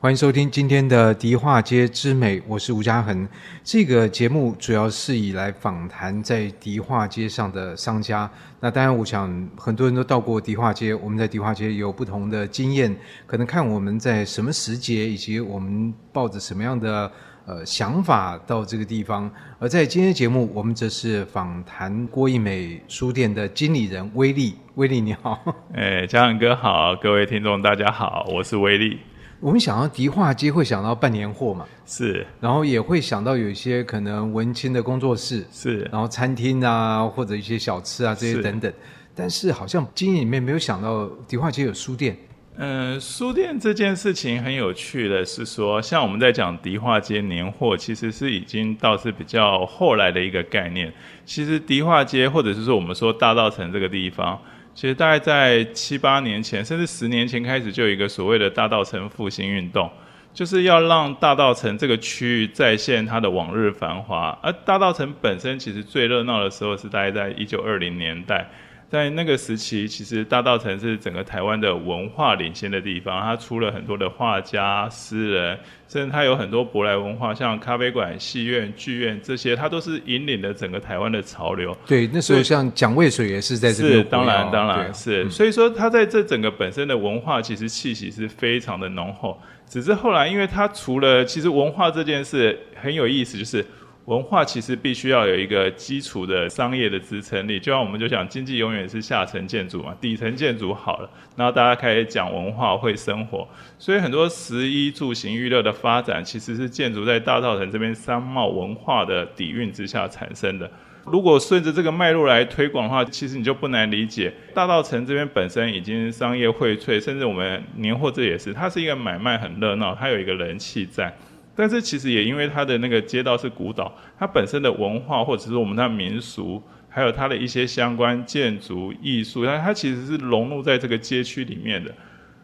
欢迎收听今天的迪化街之美，我是吴嘉恒。这个节目主要是以来访谈在迪化街上的商家。那当然，我想很多人都到过迪化街，我们在迪化街有不同的经验，可能看我们在什么时节，以及我们抱着什么样的呃想法到这个地方。而在今天节目，我们则是访谈郭一美书店的经理人威利。威利你好，哎，嘉恒哥好，各位听众大家好，我是威利。我们想到迪化街会想到办年货嘛，是，然后也会想到有一些可能文青的工作室，是，然后餐厅啊或者一些小吃啊这些等等，是，但是好像经营里面没有想到迪化街有书店。嗯、呃，书店这件事情很有趣的是说，像我们在讲迪化街年货，其实是已经倒是比较后来的一个概念。其实迪化街或者是说我们说大道城这个地方。其实大概在七八年前，甚至十年前开始，就有一个所谓的大道城复兴运动，就是要让大道城这个区域再现它的往日繁华。而大道城本身其实最热闹的时候是大概在一九二零年代。在那个时期，其实大稻城是整个台湾的文化领先的地方。它出了很多的画家、诗人，甚至它有很多舶来文化，像咖啡馆、戏院、剧院这些，它都是引领了整个台湾的潮流。对，那时候像蒋渭水也是在这边。是，当然，当然是。嗯、所以说，它在这整个本身的文化，其实气息是非常的浓厚。只是后来，因为它除了其实文化这件事很有意思，就是。文化其实必须要有一个基础的商业的支撑力，就像我们就讲经济永远是下层建筑嘛，底层建筑好了，然后大家开始讲文化会生活，所以很多食衣住行娱乐的发展其实是建筑在大稻城这边商贸文化的底蕴之下产生的。如果顺着这个脉络来推广的话，其实你就不难理解，大稻城这边本身已经商业荟萃，甚至我们年货这也是，它是一个买卖很热闹，它有一个人气在。但是其实也因为它的那个街道是古岛，它本身的文化或者是我们的民俗，还有它的一些相关建筑艺术，它它其实是融入在这个街区里面的。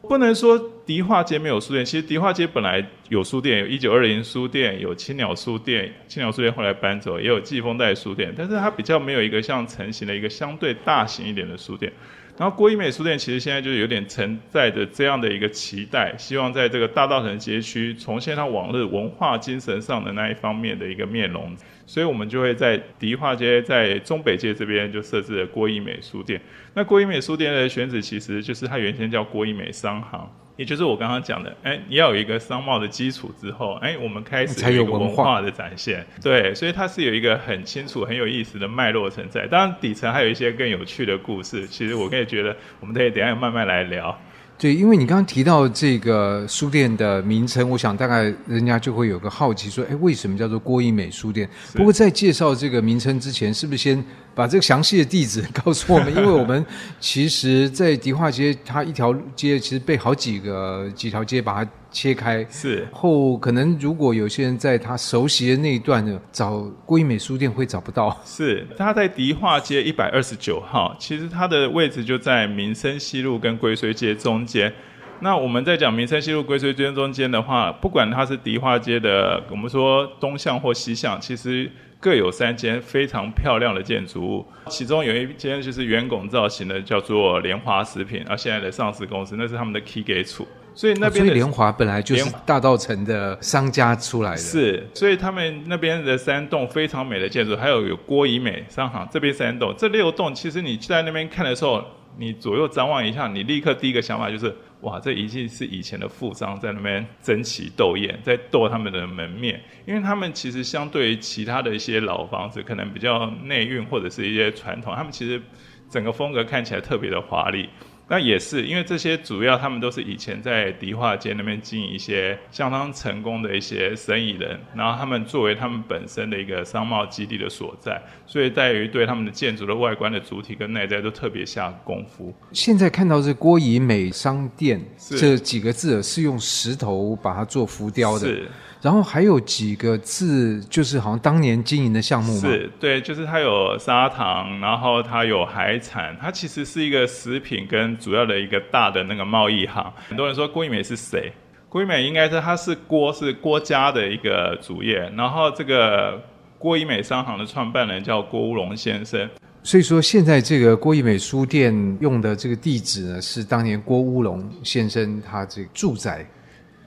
不能说迪化街没有书店，其实迪化街本来有书店，有一九二零书店，有青鸟书店，青鸟书店后来搬走，也有季风带书店，但是它比较没有一个像成型的一个相对大型一点的书店。然后郭一美书店其实现在就有点承载着这样的一个期待，希望在这个大稻埕街区重现它往日文化精神上的那一方面的一个面容，所以我们就会在迪化街在中北街这边就设置了郭一美书店。那郭一美书店的选址其实就是它原先叫郭一美商行。也就是我刚刚讲的，哎，你要有一个商贸的基础之后，哎，我们开始有文化的展现，对，所以它是有一个很清楚、很有意思的脉络存在。当然，底层还有一些更有趣的故事。其实我可以觉得，我们可以等一下慢慢来聊。对，因为你刚刚提到这个书店的名称，我想大概人家就会有个好奇，说，哎，为什么叫做郭一美书店？不过在介绍这个名称之前，是不是先把这个详细的地址 告诉我们？因为我们其实，在迪化街，它一条街其实被好几个几条街把它。切开是后，可能如果有些人在他熟悉的那一段呢，找郭一美书店会找不到。是，他在迪化街一百二十九号，其实它的位置就在民生西路跟归绥街中间。那我们在讲民生西路、归绥街中间的话，不管它是迪化街的，我们说东向或西向，其实各有三间非常漂亮的建筑物，其中有一间就是圆拱造型的，叫做莲华食品，而现在的上市公司，那是他们的 key 给处。所以那边，所以联华本来就是大道城的商家出来的。是，所以他们那边的三栋非常美的建筑，还有有郭怡美商行这边三栋，这六栋其实你在那边看的时候，你左右张望一下，你立刻第一个想法就是，哇，这一定是以前的富商在那边争奇斗艳，在斗他们的门面，因为他们其实相对于其他的一些老房子，可能比较内蕴或者是一些传统，他们其实整个风格看起来特别的华丽。那也是，因为这些主要他们都是以前在迪化街那边经营一些相当成功的一些生意人，然后他们作为他们本身的一个商贸基地的所在，所以在于对他们的建筑的外观的主体跟内在都特别下功夫。现在看到这郭一美商店这几个字是用石头把它做浮雕的。是。然后还有几个字，就是好像当年经营的项目吗？是，对，就是它有砂糖，然后它有海产，它其实是一个食品跟主要的一个大的那个贸易行。很多人说郭一美是谁？郭一美应该是它是郭是郭家的一个主业，然后这个郭一美商行的创办人叫郭乌龙先生。所以说现在这个郭一美书店用的这个地址呢，是当年郭乌龙先生他这个住宅。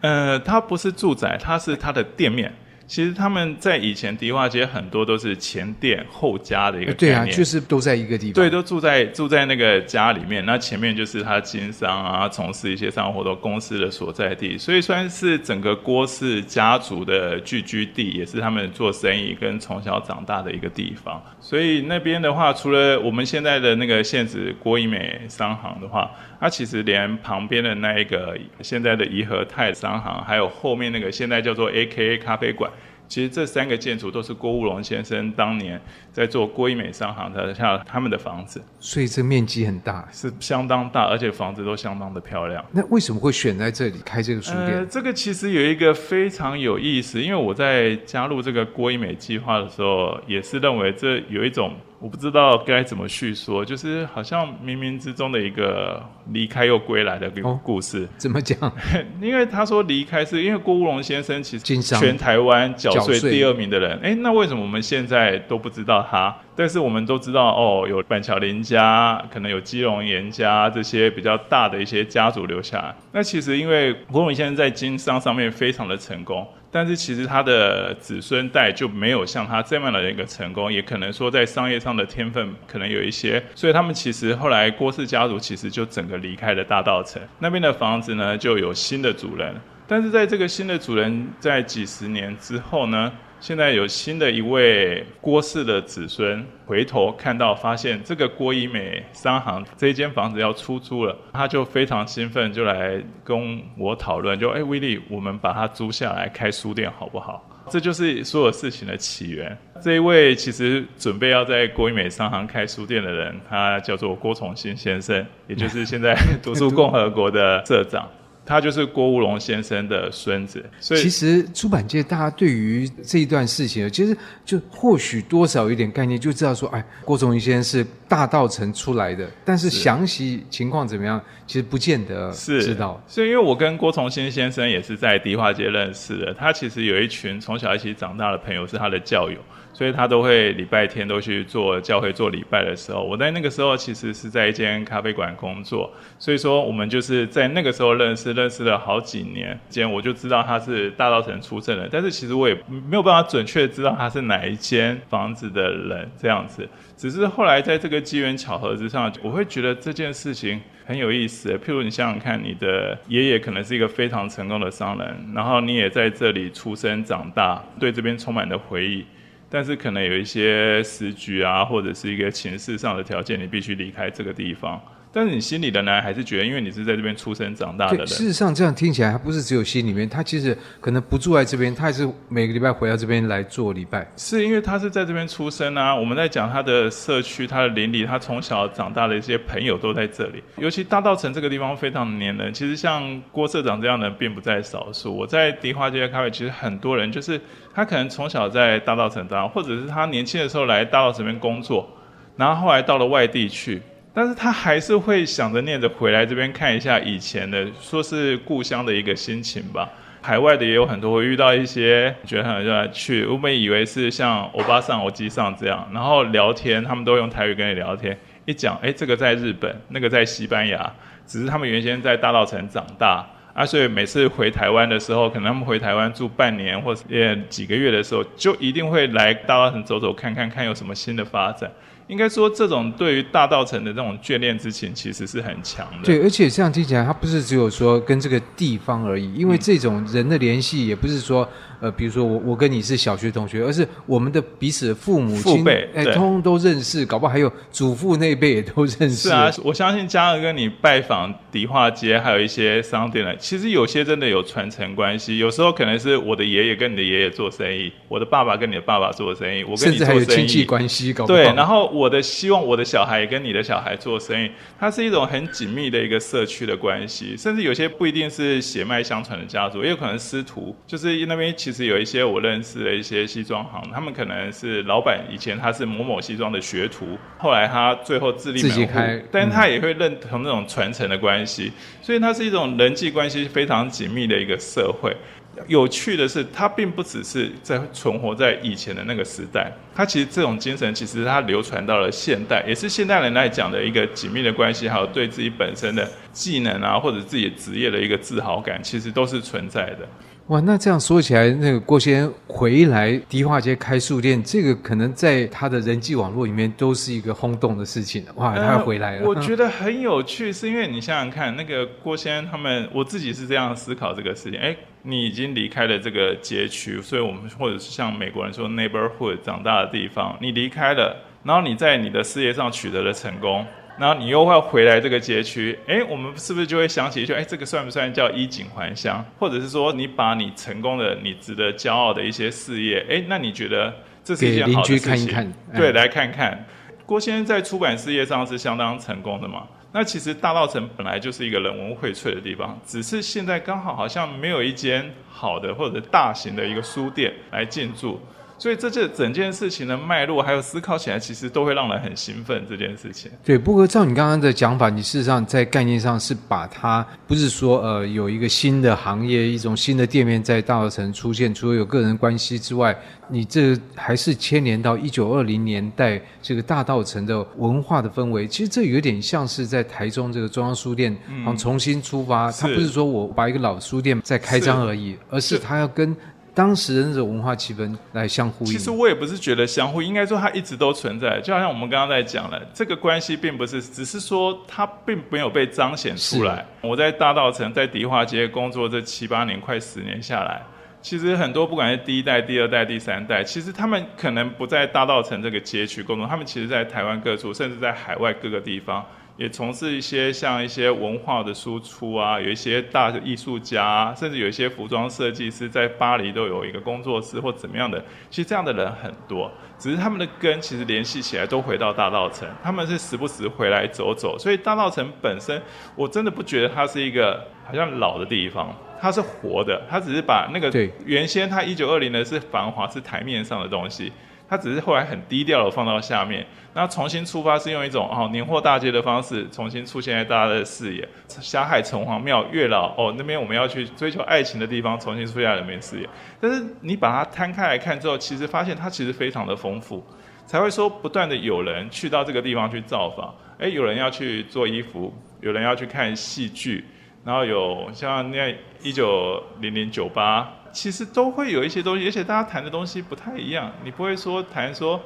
呃，它不是住宅，它是它的店面。其实他们在以前迪化街很多都是前店后家的一个概念，对啊，就是都在一个地方，对，都住在住在那个家里面。那前面就是他经商啊，从事一些商业活动公司的所在地，所以算是整个郭氏家族的聚居地，也是他们做生意跟从小长大的一个地方。所以那边的话，除了我们现在的那个现址郭一美商行的话，它其实连旁边的那一个现在的怡和泰商行，还有后面那个现在叫做 AKA 咖啡馆。其实这三个建筑都是郭务龙先生当年在做郭一美商行的下他们的房子，所以这面积很大，是相当大，而且房子都相当的漂亮。那为什么会选在这里开这个书店？呃，这个其实有一个非常有意思，因为我在加入这个郭一美计划的时候，也是认为这有一种。我不知道该怎么叙说，就是好像冥冥之中的一个离开又归来的一个故事。哦、怎么讲？因为他说离开是因为郭乌龙先生其实全台湾缴税第二名的人。哎，那为什么我们现在都不知道他？但是我们都知道哦，有板桥林家，可能有基隆严家这些比较大的一些家族留下来。那其实因为郭务龙先生在经商上面非常的成功。但是其实他的子孙代就没有像他这么的一个成功，也可能说在商业上的天分可能有一些，所以他们其实后来郭氏家族其实就整个离开了大道城那边的房子呢，就有新的主人。但是在这个新的主人在几十年之后呢，现在有新的一位郭氏的子孙回头看到，发现这个郭怡美商行这一间房子要出租了，他就非常兴奋，就来跟我讨论，就哎，威利，我们把它租下来开书店好不好？这就是所有事情的起源。这一位其实准备要在郭怡美商行开书店的人，他叫做郭崇新先生，也就是现在 读书共和国的社长。他就是郭务龙先生的孙子，所以其实出版界大家对于这一段事情，其实就或许多少有点概念，就知道说，哎，郭崇义先生是大道城出来的，但是详细情况怎么样，其实不见得知道。所以，因为我跟郭崇新先生也是在迪化街认识的，他其实有一群从小一起长大的朋友，是他的教友。所以他都会礼拜天都去做教会做礼拜的时候，我在那个时候其实是在一间咖啡馆工作，所以说我们就是在那个时候认识，认识了好几年间，我就知道他是大稻埕出生的，但是其实我也没有办法准确知道他是哪一间房子的人这样子，只是后来在这个机缘巧合之上，我会觉得这件事情很有意思。譬如你想想看，你的爷爷可能是一个非常成功的商人，然后你也在这里出生长大，对这边充满了回忆。但是可能有一些时局啊，或者是一个情势上的条件，你必须离开这个地方。但是你心里的呢，还是觉得，因为你是在这边出生长大的人。事实上，这样听起来，他不是只有心里面，他其实可能不住在这边，他也是每个礼拜回到这边来做礼拜。是因为他是在这边出生啊。我们在讲他的社区、他的邻里，他从小长大的一些朋友都在这里。尤其大稻城这个地方非常黏人，其实像郭社长这样的人并不在少数。我在迪化街咖啡，其实很多人就是他可能从小在大稻城长大，或者是他年轻的时候来大稻城边工作，然后后来到了外地去。但是他还是会想着念着回来这边看一下以前的，说是故乡的一个心情吧。海外的也有很多会遇到一些觉得很有趣，我们以为是像欧巴桑、欧基桑这样，然后聊天，他们都用台语跟你聊天。一讲，哎，这个在日本，那个在西班牙，只是他们原先在大稻埕长大啊，所以每次回台湾的时候，可能他们回台湾住半年或者几个月的时候，就一定会来大稻埕走走看看，看有什么新的发展。应该说，这种对于大道城的这种眷恋之情，其实是很强的。对，而且这样听起来，它不是只有说跟这个地方而已，因为这种人的联系，也不是说。呃，比如说我我跟你是小学同学，而是我们的彼此的父母亲父辈，哎，通通都认识，搞不好还有祖父那辈也都认识。是啊，我相信嘉儿跟你拜访迪化街，还有一些商店呢，其实有些真的有传承关系。有时候可能是我的爷爷跟你的爷爷做生意，我的爸爸跟你的爸爸做生意，我跟你做生意，甚至还有亲戚关系，搞不好。对，然后我的希望我的小孩跟你的小孩做生意，它是一种很紧密的一个社区的关系，甚至有些不一定是血脉相传的家族，也有可能师徒，就是那边其实有一些我认识的一些西装行，他们可能是老板以前他是某某西装的学徒，后来他最后自立门户，但是他也会认同那种传承的关系，所以它是一种人际关系非常紧密的一个社会。有趣的是，它并不只是在存活在以前的那个时代，它其实这种精神其实它流传到了现代，也是现代人来讲的一个紧密的关系，还有对自己本身的技能啊，或者自己职业的一个自豪感，其实都是存在的。哇，那这样说起来，那个郭先生回来迪化街开书店，这个可能在他的人际网络里面都是一个轰动的事情。哇，他回来了。呃，我觉得很有趣，是因为你想想看，那个郭先生他们，我自己是这样思考这个事情。哎，你已经离开了这个街区，所以我们或者是像美国人说 neighborhood 长大的地方，你离开了，然后你在你的事业上取得了成功。然后你又会回来这个街区，哎，我们是不是就会想起说，哎，这个算不算叫衣锦还乡？或者是说，你把你成功的、你值得骄傲的一些事业，哎，那你觉得这是一件好的事情？看一看，对，来看看。郭先生在出版事业上是相当成功的嘛？那其实大稻城本来就是一个人文荟萃的地方，只是现在刚好好像没有一间好的或者大型的一个书店来进驻。所以这这整件事情的脉络，还有思考起来，其实都会让人很兴奋。这件事情，对。不过照你刚刚的讲法，你事实上在概念上是把它不是说呃有一个新的行业，一种新的店面在大稻城出现，除了有个人关系之外，你这还是牵连到一九二零年代这个大稻城的文化的氛围。其实这有点像是在台中这个中央书店，嗯，重新出发。它不是说我把一个老书店再开张而已，而是它要跟。当时的那种文化气氛来相呼应。其实我也不是觉得相互，应该说它一直都存在。就好像我们刚刚在讲了，这个关系并不是，只是说它并没有被彰显出来。我在大道城，在迪化街工作这七八年，快十年下来，其实很多不管是第一代、第二代、第三代，其实他们可能不在大道城这个街区工作，他们其实在台湾各处，甚至在海外各个地方。也从事一些像一些文化的输出啊，有一些大的艺术家，甚至有一些服装设计师在巴黎都有一个工作室或怎么样的。其实这样的人很多，只是他们的根其实联系起来都回到大道城，他们是时不时回来走走。所以大道城本身，我真的不觉得它是一个好像老的地方，它是活的，它只是把那个原先它一九二零的是繁华是台面上的东西。它只是后来很低调的放到下面，那重新出发是用一种哦年货大街的方式重新出现在大家的视野。霞海城隍庙、月老哦那边我们要去追求爱情的地方重新出现在人们视野。但是你把它摊开来看之后，其实发现它其实非常的丰富，才会说不断的有人去到这个地方去造访。诶，有人要去做衣服，有人要去看戏剧，然后有像那一九零零酒吧。其实都会有一些东西，而且大家谈的东西不太一样。你不会说谈说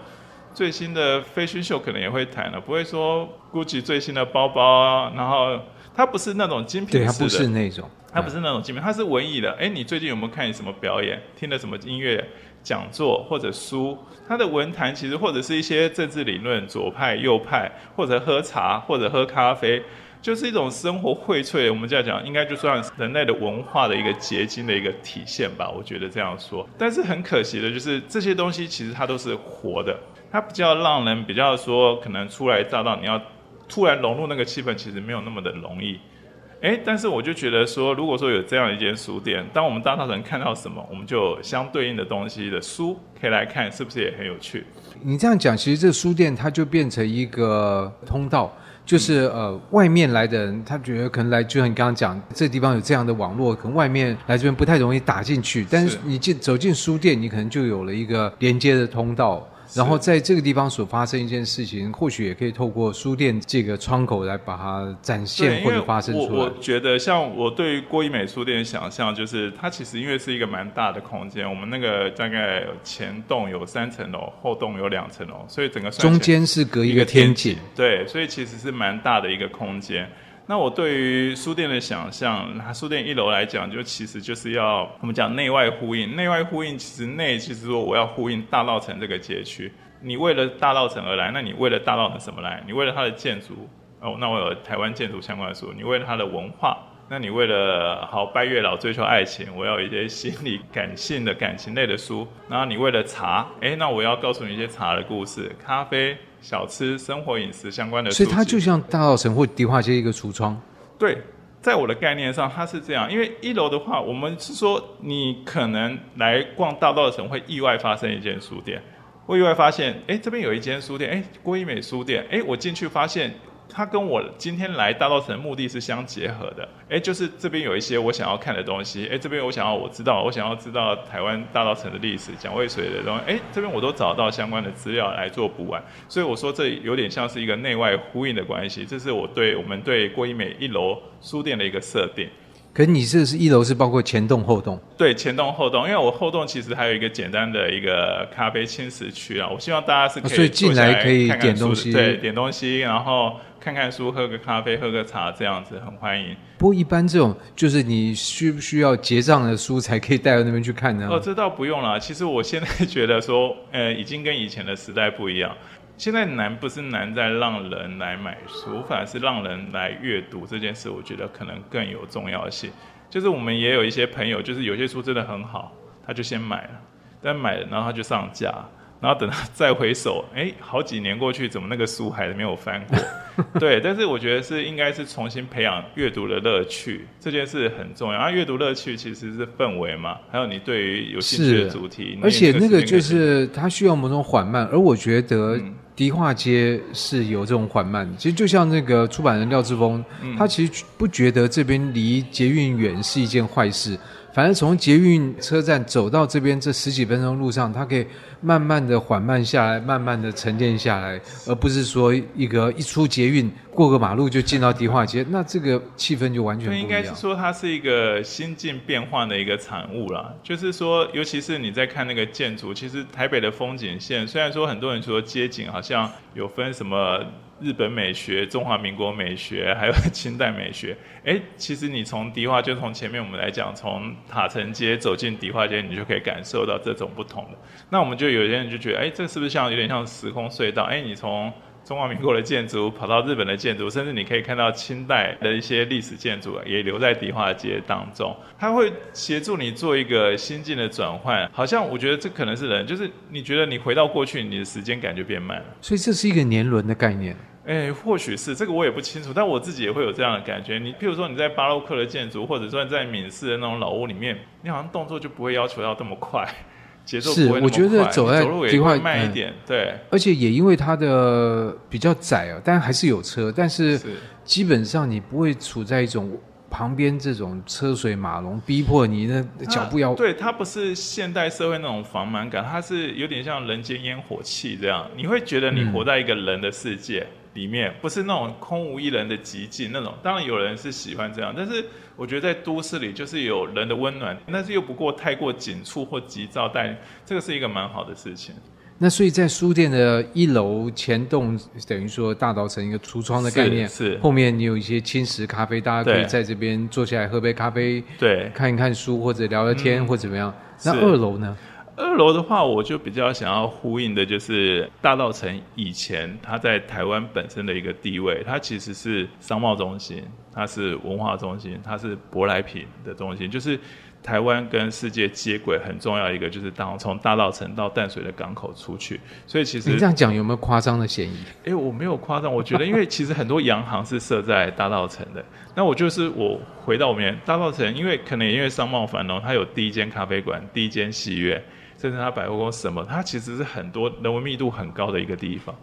最新的 fashion show，可能也会谈了，不会说 Gucci 最新的包包啊。然后它不是那种精品式的，对，它不是那种，它不是那种精品，它是文艺的。哎，你最近有没有看什么表演？听了什么音乐讲座或者书？它的文坛其实或者是一些政治理论，左派、右派，或者喝茶或者喝咖啡。就是一种生活荟萃，我们这样讲，应该就算人类的文化的一个结晶的一个体现吧。我觉得这样说，但是很可惜的就是这些东西其实它都是活的，它比较让人比较说，可能初来乍到，你要突然融入那个气氛，其实没有那么的容易。诶，但是我就觉得说，如果说有这样一间书店，当我们大稻埕看到什么，我们就相对应的东西的书可以来看，是不是也很有趣？你这样讲，其实这书店它就变成一个通道。就是呃，外面来的人，他觉得可能来，就像你刚刚讲，这个地方有这样的网络，可能外面来这边不太容易打进去。但是你进走进书店，你可能就有了一个连接的通道。然后在这个地方所发生一件事情，或许也可以透过书店这个窗口来把它展现或者发生出来。我我觉得，像我对于郭一美书店的想象，就是它其实因为是一个蛮大的空间，我们那个大概前栋有三层楼，后栋有两层楼，所以整个中间是隔一个天井。对，所以其实是蛮大的一个空间。那我对于书店的想象，它书店一楼来讲，就其实就是要我们讲内外呼应。内外呼应，其实内其实说我要呼应大稻城这个街区。你为了大稻城而来，那你为了大稻埕什么来？你为了它的建筑哦，那我有台湾建筑相关的书。你为了它的文化，那你为了好拜月老追求爱情，我要一些心理感性的感情类的书。然后你为了茶，诶，那我要告诉你一些茶的故事，咖啡。小吃、生活、饮食相关的，所以它就像大稻城或迪化街一个橱窗。对，在我的概念上，它是这样。因为一楼的话，我们是说你可能来逛大稻城会意外发生一间书店，会意外发现，哎，这边有一间书店，哎，郭一美书店，哎，我进去发现它跟我今天来大稻埕的目的是相结合的。哎，就是这边有一些我想要看的东西，哎，这边我想要我知道，我想要知道台湾大稻城的历史、蒋渭水的东西，哎，这边我都找到相关的资料来做补完。所以我说这有点像是一个内外呼应的关系，这是我对我们对郭一美一楼书店的一个设定。可是你这是一楼是包括前栋后栋？对，前栋后栋，因为我后栋其实还有一个简单的一个咖啡轻食区啊，我希望大家是可以所以进来可以点东西，对，点东西，然后看看书，喝个咖啡，喝个茶，这样子很欢迎。不过一般这种就是你需不需要结账的书才可以带到那边去看呢？哦，这倒不用了。其实我现在觉得说，呃，已经跟以前的时代不一样。现在难不是难在让人来买书，反而是让人来阅读这件事，我觉得可能更有重要性。就是我们也有一些朋友，就是有些书真的很好，他就先买了，但买了然后他就上架。然后等他再回首，哎，好几年过去，怎么那个书还没有翻过？对，但是我觉得是应该是重新培养阅读的乐趣，这件事很重要。啊，阅读乐趣其实是氛围嘛，还有你对于有兴趣的主题。而且那个就是它需要某种缓慢，而我觉得迪化街是有这种缓慢。其实就像那个出版人廖志峰，嗯、他其实不觉得这边离捷运远是一件坏事。反正从捷运车站走到这边这十几分钟路上，它可以慢慢的缓慢下来，慢慢的沉淀下来，而不是说一个一出捷运过个马路就进到迪化街，那这个气氛就完全不一样。应该是说它是一个心境变化的一个产物啦。就是说，尤其是你在看那个建筑，其实台北的风景线，虽然说很多人说街景好像有分什么。日本美学、中华民国美学，还有清代美学。哎，其实你从迪化，就从前面我们来讲，从塔城街走进迪化街，你就可以感受到这种不同的。那我们就有些人就觉得，哎，这是不是像有点像时空隧道？哎，你从中华民国的建筑跑到日本的建筑，甚至你可以看到清代的一些历史建筑也留在迪化街当中。它会协助你做一个心境的转换。好像我觉得这可能是人，就是你觉得你回到过去，你的时间感就变慢了。所以这是一个年轮的概念。哎，或许是这个我也不清楚，但我自己也会有这样的感觉。你譬如说你在巴洛克的建筑，或者说在闽式的那种老屋里面，你好像动作就不会要求要这么快，节奏不会我觉得走在迪化慢一点，嗯、对。而且也因为它的比较窄啊，但还是有车，但是基本上你不会处在一种旁边这种车水马龙逼迫你的脚步要。对，它不是现代社会那种繁忙感，它是有点像人间烟火气这样，你会觉得你活在一个人的世界。嗯里面不是那种空无一人的寂静那种，当然有人是喜欢这样，但是我觉得在都市里就是有人的温暖，但是又不过太过紧促或急躁，但这个是一个蛮好的事情。那所以在书店的一楼前栋，等于说大稻城一个橱窗的概念，是，是后面你有一些轻食咖啡，大家可以在这边坐下来喝杯咖啡，对，看一看书或者聊聊天、嗯、或怎么样。那二楼呢？二楼的话，我就比较想要呼应的，就是大稻城以前它在台湾本身的一个地位，它其实是商贸中心，它是文化中心，它是舶来品的中心，就是台湾跟世界接轨很重要一个，就是当从大稻城到淡水的港口出去。所以其实你这样讲有没有夸张的嫌疑？哎，我没有夸张，我觉得因为其实很多洋行是设在大稻城的。那我就是我回到我们大稻城，因为可能因为商贸繁荣，它有第一间咖啡馆，第一间戏院。甚至它百货公司什么，它其实是很多人文密度很高的一个地方。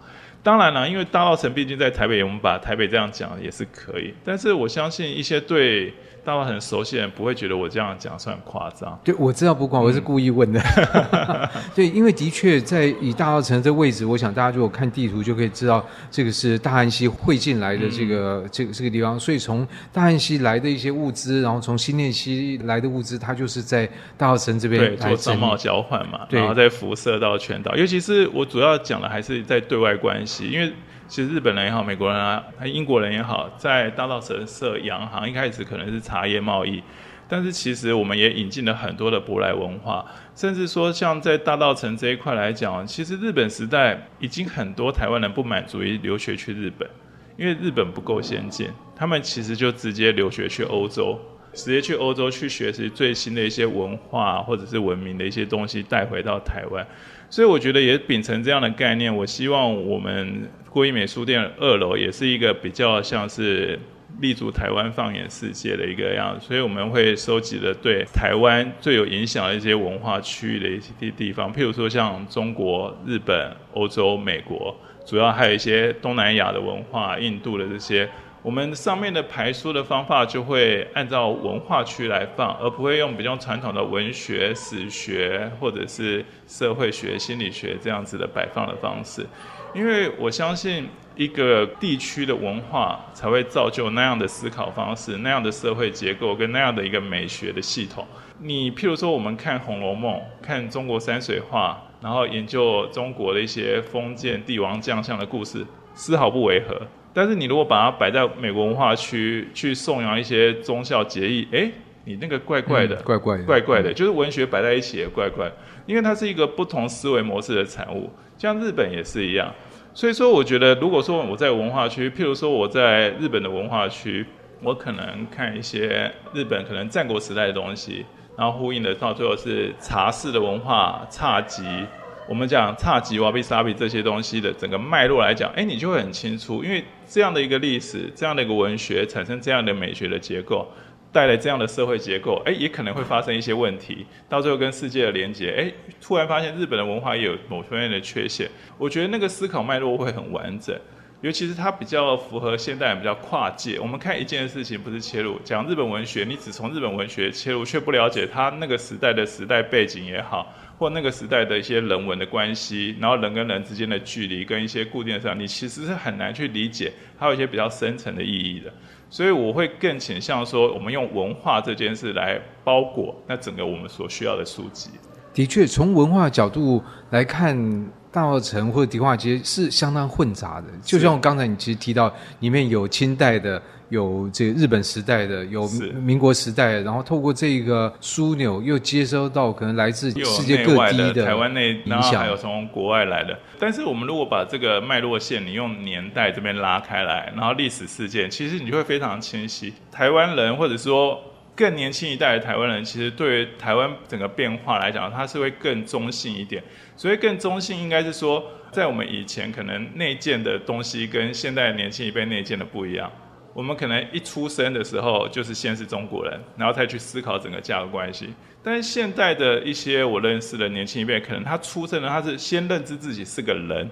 当然了，因为大稻城毕竟在台北，我们把台北这样讲也是可以。但是我相信一些对。大家很熟悉的人不会觉得我这样讲算夸张。对，我知道不管，我是故意问的。嗯、对，因为的确在以大澳城这位置，我想大家如果看地图就可以知道，这个是大汉溪汇进来的这个、嗯、这个这个地方。所以从大汉溪来的一些物资，然后从新店溪来的物资，它就是在大澳城这边对做商贸交换嘛，然后再辐射到全岛。尤其是我主要讲的还是在对外关系，因为。其实日本人也好，美国人啊，还英国人也好，在大稻埕设洋行，一开始可能是茶叶贸易，但是其实我们也引进了很多的舶来文化，甚至说像在大稻埕这一块来讲，其实日本时代已经很多台湾人不满足于留学去日本，因为日本不够先进，他们其实就直接留学去欧洲，直接去欧洲去学习最新的一些文化或者是文明的一些东西带回到台湾。所以我觉得也秉承这样的概念，我希望我们郭一美书店二楼也是一个比较像是立足台湾放眼世界的一个样子。所以我们会收集了对台湾最有影响的一些文化区域的一些地地方，譬如说像中国、日本、欧洲、美国主要还有一些东南亚的文化、印度的这些。我们上面的排书的方法就会按照文化区来放，而不会用比较传统的文学、史学或者是社会学、心理学这样子的摆放的方式。因为我相信一个地区的文化才会造就那样的思考方式、那样的社会结构跟那样的一个美学的系统。你譬如说，我们看《红楼梦》，看中国山水画，然后研究中国的一些封建帝王将相的故事，丝毫不违和。但是你如果把它摆在美国文化区去颂扬一些忠孝节义，哎，你那个怪怪的，嗯、怪怪的，怪怪的，就是文学摆在一起也怪怪，因为它是一个不同思维模式的产物。像日本也是一样，所以说我觉得，如果说我在文化区，譬如说我在日本的文化区，我可能看一些日本可能战国时代的东西，然后呼应的到最后是茶室的文化、侘寂。我们讲侘寂、瓦比萨比这些东西的整个脉络来讲，哎，你就会很清楚，因为这样的一个历史，这样的一个文学，产生这样的美学的结构，带来这样的社会结构，哎，也可能会发生一些问题，到最后跟世界的连接，哎，突然发现日本的文化也有某方面的缺陷，我觉得那个思考脉络会很完整，尤其是它比较符合现代人，比较跨界。我们看一件事情不是切入，讲日本文学，你只从日本文学切入，却不了解它那个时代的时代背景也好。或那个时代的一些人文的关系，然后人跟人之间的距离跟一些固定上，你其实是很难去理解，还有一些比较深层的意义的。所以我会更倾向说，我们用文化这件事来包裹那整个我们所需要的书籍。的确，从文化角度来看。大稻城或者迪化街是相当混杂的，就像我刚才你其实提到，里面有清代的，有这个日本时代的，有民国时代的，然后透过这个枢纽又接收到可能来自世界各地的台湾内，然后还有从国外来的。但是我们如果把这个脉络线，你用年代这边拉开来，然后历史事件，其实你就会非常清晰。台湾人或者说更年轻一代的台湾人，其实对于台湾整个变化来讲，他是会更中性一点。所以更中性应该是说，在我们以前可能内建的东西跟现在年轻一辈内建的不一样。我们可能一出生的时候就是先是中国人，然后再去思考整个价值关系。但是现代的一些我认识的年轻一辈，可能他出生呢，他是先认知自己是个人，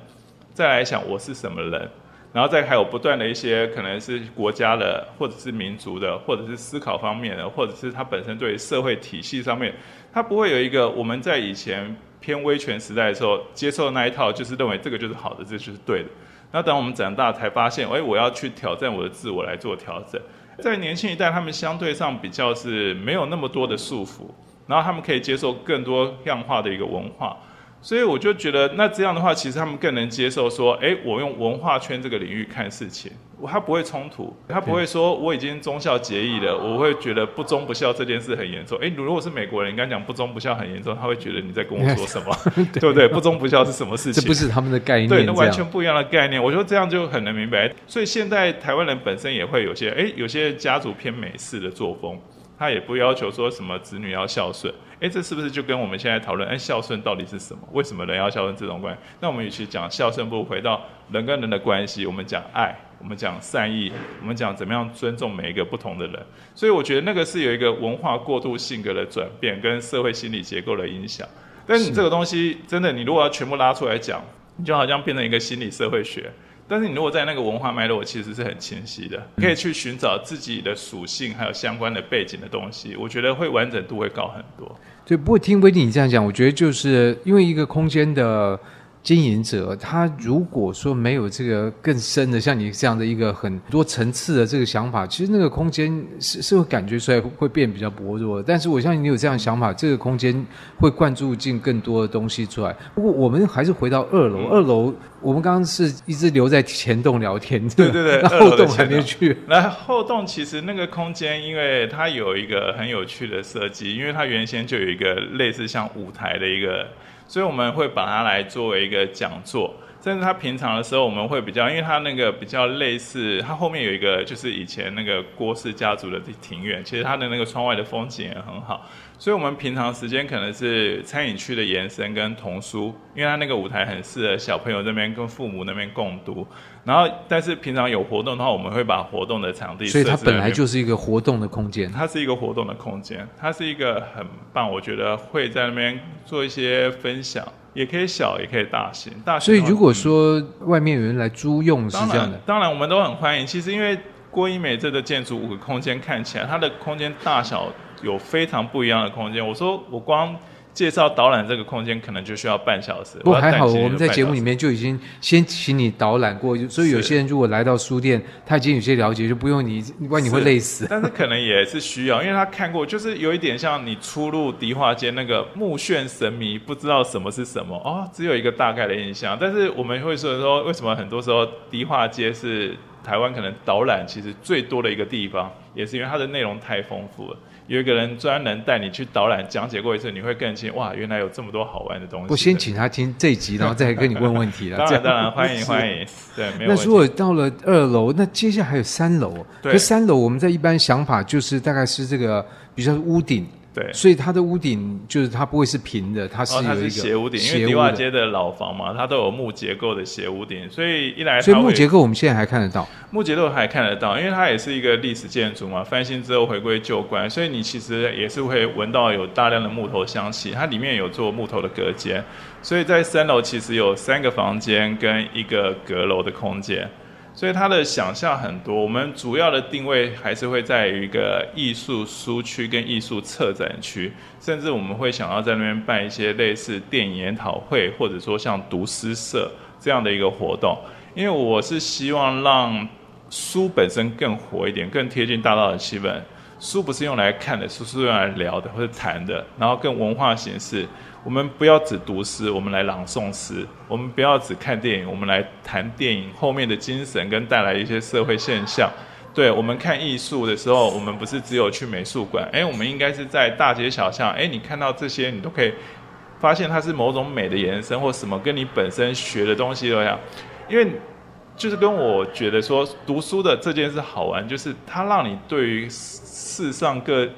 再来想我是什么人，然后再还有不断的一些可能是国家的，或者是民族的，或者是思考方面的，或者是他本身对于社会体系上面，他不会有一个我们在以前。偏威权时代的时候，接受的那一套就是认为这个就是好的，这、就是对的。那等我们长大才发现，哎，我要去挑战我的自我来做调整。在年轻一代，他们相对上比较是没有那么多的束缚，然后他们可以接受更多样化的一个文化。所以我就觉得，那这样的话，其实他们更能接受说，哎，我用文化圈这个领域看事情，他不会冲突，他不会说我已经忠孝节义了，我会觉得不忠不孝这件事很严重。哎，如果是美国人，你刚讲不忠不孝很严重，他会觉得你在跟我说什么，对，对不对？不忠不孝是什么事情？这不是他们的概念，对，那完全不一样的概念。我觉得这样就很能明白。所以现在台湾人本身也会有些，哎，有些家族偏美式的作风，他也不要求说什么子女要孝顺。哎，这是不是就跟我们现在讨论，哎，孝顺到底是什么？为什么人要孝顺这种关系？那我们与其讲孝顺，不如回到人跟人的关系。我们讲爱，我们讲善意，我们讲怎么样尊重每一个不同的人。所以我觉得那个是有一个文化过渡性格的转变，跟社会心理结构的影响。但是你这个东西真的，你如果要全部拉出来讲，你就好像变成一个心理社会学。但是你如果在那个文化脉络，其实是很清晰的，可以去寻找自己的属性，还有相关的背景的东西，我觉得会完整度会高很多。对，不过听威尼你这样讲，我觉得就是因为一个空间的。经营者他如果说没有这个更深的，像你这样的一个很多层次的这个想法，其实那个空间是是会感觉出来会变比较薄弱。但是我相信你有这样的想法，这个空间会灌注进更多的东西出来。不过我们还是回到二楼，二楼我们刚刚是一直留在前栋聊天，对对对，后栋还没去。来后栋其实那个空间，因为它有一个很有趣的设计，因为它原先就有一个类似像舞台的一个。所以我们会把它来作为一个讲座，甚至他平常的时候我们会比较，因为他那个比较类似，他后面有一个就是以前那个郭氏家族的庭院，其实他的那个窗外的风景也很好。所以，我们平常时间可能是餐饮区的延伸跟童书，因为它那个舞台很适合小朋友这边跟父母那边共读。然后，但是平常有活动的话，我们会把活动的场地，所以它本来就是一个活动的空间。它是一个活动的空间，它是一个很棒，我觉得会在那边做一些分享，也可以小，也可以大型。大型。所以如果说外面有人来租用是这样的，当然，当然我们都很欢迎。其实因为郭一美这个建筑五个空间看起来，它的空间大小有非常不一样的空间。我说我光。介绍导览这个空间可能就需要半小时。不过还好，我们在节目里面就已经先请你导览过，所以有些人如果来到书店，他已经有些了解，就不用你，不然你会累死。但是可能也是需要，因为他看过，就是有一点像你出入迪化街那个目眩神迷，不知道什么是什么哦，只有一个大概的印象。但是我们会说说，为什么很多时候迪化街是台湾可能导览其实最多的一个地方，也是因为它的内容太丰富了。有一个人专门带你去导览讲解过一次，你会更清哇，原来有这么多好玩的东西。我先请他听这一集，然后再跟你问问题了。当然，当然，欢迎欢迎。对，没有。那如果到了二楼，那接下来还有三楼。对。可三楼我们在一般想法就是大概是这个，比如说屋顶。对，所以它的屋顶就是它不会是平的，它是有一个、哦、斜屋顶，因为迪化街的老房嘛，它都有木结构的斜屋顶，所以一来，所以木结构我们现在还看得到，木结构还看得到，因为它也是一个历史建筑嘛，翻新之后回归旧观，所以你其实也是会闻到有大量的木头香气，它里面有做木头的隔间，所以在三楼其实有三个房间跟一个阁楼的空间。所以它的想象很多，我们主要的定位还是会在于一个艺术书区跟艺术策展区，甚至我们会想要在那边办一些类似电影研讨会，或者说像读诗社这样的一个活动。因为我是希望让书本身更活一点，更贴近大道的气氛。书不是用来看的，书是用来聊的或者谈的，然后更文化形式。我们不要只读诗，我们来朗诵诗；我们不要只看电影，我们来谈电影后面的精神跟带来一些社会现象。对，我们看艺术的时候，我们不是只有去美术馆，诶，我们应该是在大街小巷，诶，你看到这些，你都可以发现它是某种美的延伸或什么，跟你本身学的东西都一样。因为就是跟我觉得说读书的这件事好玩，就是它让你对于世上各。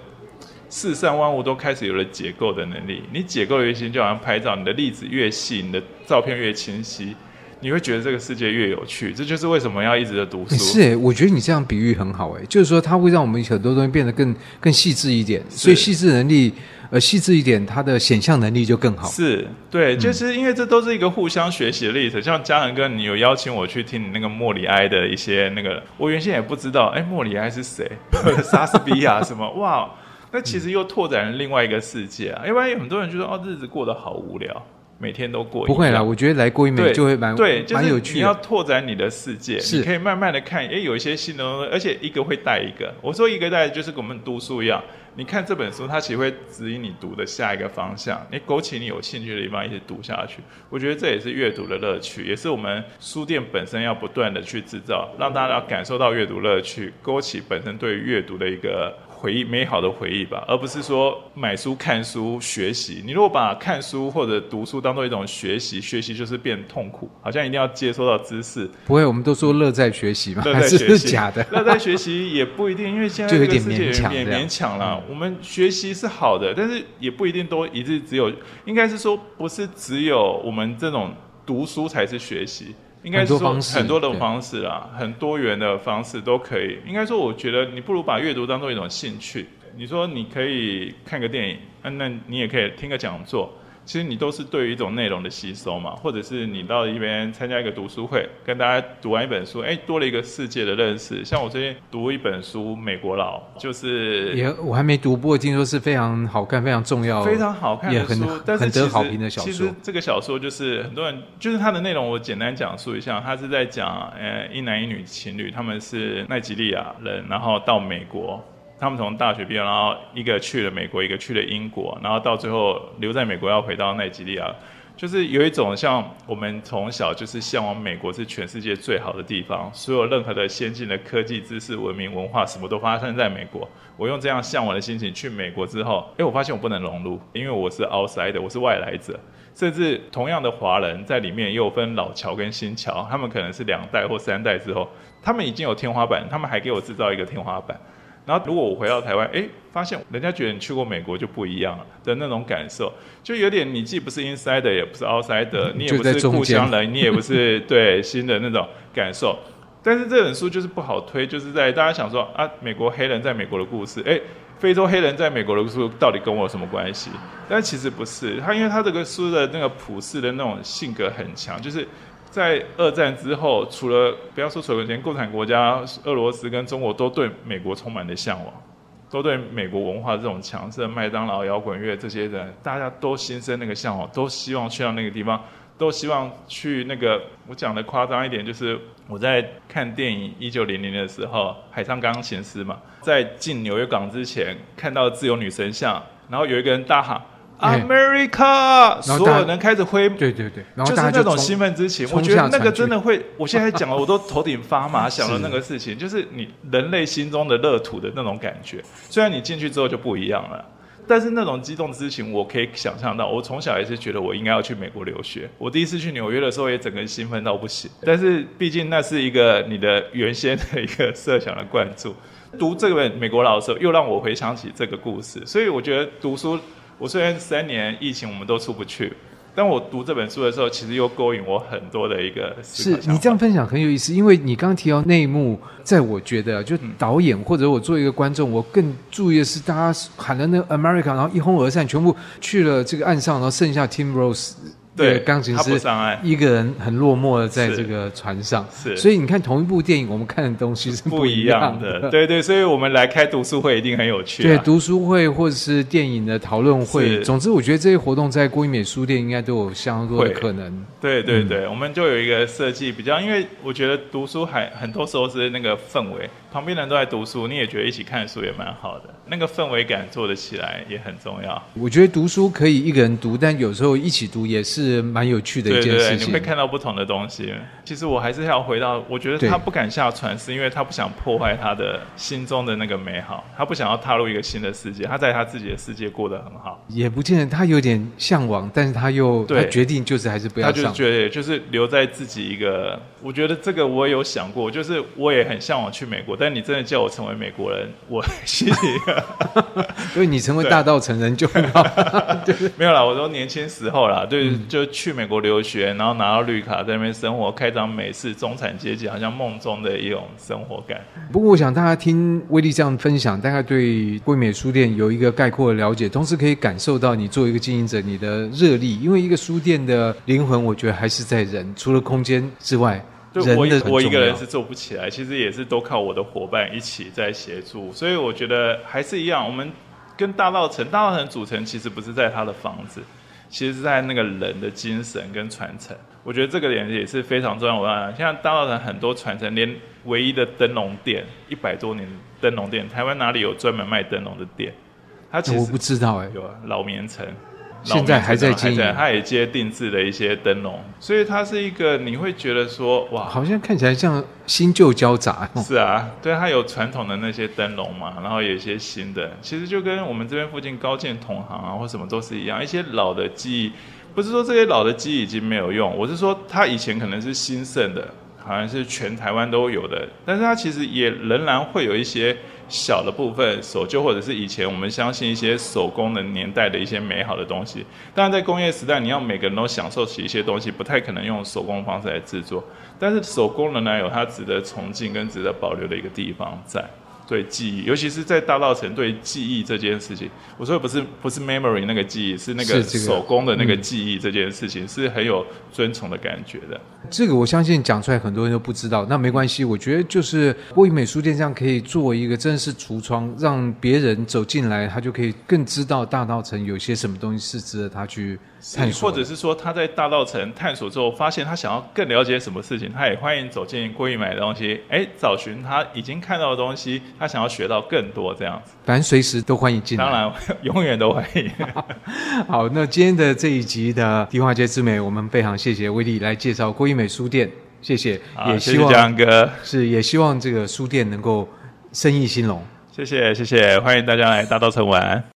世上万物都开始有了解构的能力。你解构的越细，就好像拍照，你的粒子越细，你的照片越清晰，你会觉得这个世界越有趣。这就是为什么要一直的读书。是哎，我觉得你这样比喻很好哎，就是说它会让我们很多东西变得更更细致一点。所以细致能力呃细致一点，它的显象能力就更好。是对，就是因为这都是一个互相学习的例子。像嘉恒哥，你有邀请我去听你那个莫里埃的一些那个，我原先也不知道，哎，莫里埃是谁？莎士比亚什么？哇！那其实又拓展了另外一个世界啊！因为有很多人就说哦，日子过得好无聊，每天都过。不会啦，我觉得来过一面就会蛮对，蛮有趣。你要拓展你的世界，你可以慢慢的看，哎，有一些新的东西，而且一个会带一个。我说一个带，就是跟我们读书一样，你看这本书，它其实会指引你读的下一个方向，你勾起你有兴趣的地方，一直读下去。我觉得这也是阅读的乐趣，也是我们书店本身要不断的去制造，让大家感受到阅读乐趣，勾起本身对于阅读的一个。回忆美好的回忆吧，而不是说买书、看书、学习。你如果把看书或者读书当做一种学习，学习就是变痛苦，好像一定要接收到知识。不会，我们都说乐在学习嘛，乐在学习假的？乐在学习也不一定，因为现在这个世界也勉强了。我们学习是好的，但是也不一定都一直只有，应该是说不是只有我们这种读书才是学习。应该是说很多的方式啦，很多元的方式都可以。应该说，我觉得你不如把阅读当做一种兴趣。你说你可以看个电影，那你也可以听个讲座。其实你都是对于一种内容的吸收嘛，或者是你到一边参加一个读书会，跟大家读完一本书，哎，多了一个世界的认识。像我最近读一本书《美国佬》，就是也我还没读，不过听说是非常好看、非常重要、非常好看的书，也很但是很得好评的小说。其实这个小说就是很多人，就是它的内容，我简单讲述一下，它是在讲，呃，一男一女情侣，他们是奈及利亚人，然后到美国。他们从大学毕业，然后一个去了美国，一个去了英国，然后到最后留在美国要回到奈及利亚，就是有一种像我们从小就是向往美国是全世界最好的地方，所有任何的先进的科技、知识、文明、文化，什么都发生在美国。我用这样向往的心情去美国之后，诶，我发现我不能融入，因为我是 outside，我是外来者。甚至同样的华人在里面也有分老侨跟新侨，他们可能是两代或三代之后，他们已经有天花板，他们还给我制造一个天花板。然后，如果我回到台湾，哎，发现人家觉得你去过美国就不一样了的那种感受，就有点你既不是 insider，也不是 outsider，你也不是故乡人，你也不是 对新的那种感受。但是这本书就是不好推，就是在大家想说啊，美国黑人在美国的故事，哎，非洲黑人在美国的故事到底跟我有什么关系？但其实不是，他因为他这个书的那个普世的那种性格很强，就是在二战之后，除了不要说所有前共产国家，俄罗斯跟中国都对美国充满了向往，都对美国文化这种强势的麦当劳、摇滚乐这些人，大家都心生那个向往，都希望去到那个地方。都希望去那个，我讲的夸张一点，就是我在看电影《一九零零》的时候，海上钢琴师嘛，在进纽约港之前看到自由女神像，然后有一个人大喊 “America”，所有人开始挥，对对对，然后就是那种兴奋之情。我觉得那个真的会，我现在讲了，我都头顶发麻，想了那个事情，就是你人类心中的乐土的那种感觉。虽然你进去之后就不一样了。但是那种激动之情，我可以想象到。我从小也是觉得我应该要去美国留学。我第一次去纽约的时候，也整个人兴奋到不行。但是毕竟那是一个你的原先的一个设想的灌注。读这本美国佬的时候，又让我回想起这个故事。所以我觉得读书，我虽然三年疫情我们都出不去。但我读这本书的时候，其实又勾引我很多的一个思考。是你这样分享很有意思，因为你刚刚提到内幕，在我觉得，就导演或者我作为一个观众，我更注意的是，大家喊了那个 America，然后一哄而散，全部去了这个岸上，然后剩下 Tim Rose。对，钢琴师一个人很落寞的在这个船上，是，所以你看同一部电影，我们看的东西是不一样的。对对，所以我们来开读书会一定很有趣，啊。对，读书会或者是电影的讨论会，总之我觉得这些活动在郭英美书店应该都有相当多的可能。对对对，嗯，我们就有一个设计比较，因为我觉得读书还很多时候是那个氛围。旁边人都在读书，你也觉得一起看书也蛮好的，那个氛围感做得起来也很重要。我觉得读书可以一个人读，但有时候一起读也是蛮有趣的一件事情。对对对，你会看到不同的东西。其实我还是要回到，我觉得他不敢下船，是因为他不想破坏他的心中的那个美好，他不想要踏入一个新的世界，他在他自己的世界过得很好。也不见得他有点向往，但是他又他决定就是还是不要上。他就觉得就是留在自己一个。我觉得这个我也有想过，就是我也很向往去美国，但你真的叫我成为美国人，我 心里，因为你成为大道成人就很好。对，没有啦，我都年轻时候啦，对，就去美国留学，然后拿到绿卡在那边生活，开张美式中产阶级，好像梦中的一种生活感。不过我想大家听威力这样分享，大概对郭英美书店有一个概括的了解，同时可以感受到你作为一个经营者你的热力，因为一个书店的灵魂，我觉得还是在人，除了空间之外。对，我我一个人是做不起来，其实也是都靠我的伙伴一起在协助，所以我觉得还是一样。我们跟大稻埕，大稻埕组成其实不是在他的房子，其实是在那个人的精神跟传承。我觉得这个点也是非常重要。我讲，像大稻埕很多传承，连唯一的灯笼店，一百多年灯笼店，台湾哪里有专门卖灯笼的店？他其实我不知道哎、欸，有啊，老棉城。现在还在经营，他也接定制的一些灯笼，所以它是一个你会觉得说哇，好像看起来像新旧交杂。是啊，对，它有传统的那些灯笼嘛，然后有一些新的，其实就跟我们这边附近高建同行啊或什么都是一样，一些老的记忆，不是说这些老的记忆已经没有用，我是说它以前可能是兴盛的，好像是全台湾都有的，但是它其实也仍然会有一些。小的部分守旧，或者是以前我们相信一些手工的年代的一些美好的东西。当然，在工业时代，你要每个人都享受起一些东西，不太可能用手工方式来制作。但是手工仍然有它值得崇敬跟值得保留的一个地方在。对记忆，尤其是在大稻城对记忆这件事情，我说的不是不是 memory 那个记忆，是那个手工的那个记忆这件事情，是很有尊崇的感觉的。这个我相信讲出来很多人都不知道，那没关系，我觉得就是郭英美术店这样可以做一个真的是橱窗，让别人走进来，他就可以更知道大稻城有些什么东西是值得他去或者是说他在大道城探索之后，发现他想要更了解什么事情，他也欢迎走进郭玉美的东西，哎，找寻他已经看到的东西。他想要学到更多这样子，反正随时都欢迎进来。当然，永远都欢迎。好，那今天的这一集的迪化街之美，我们非常谢谢威力来介绍郭玉美书店，谢谢，也希望江哥是也希望这个书店能够生意兴隆。谢谢谢谢，欢迎大家来大道城玩。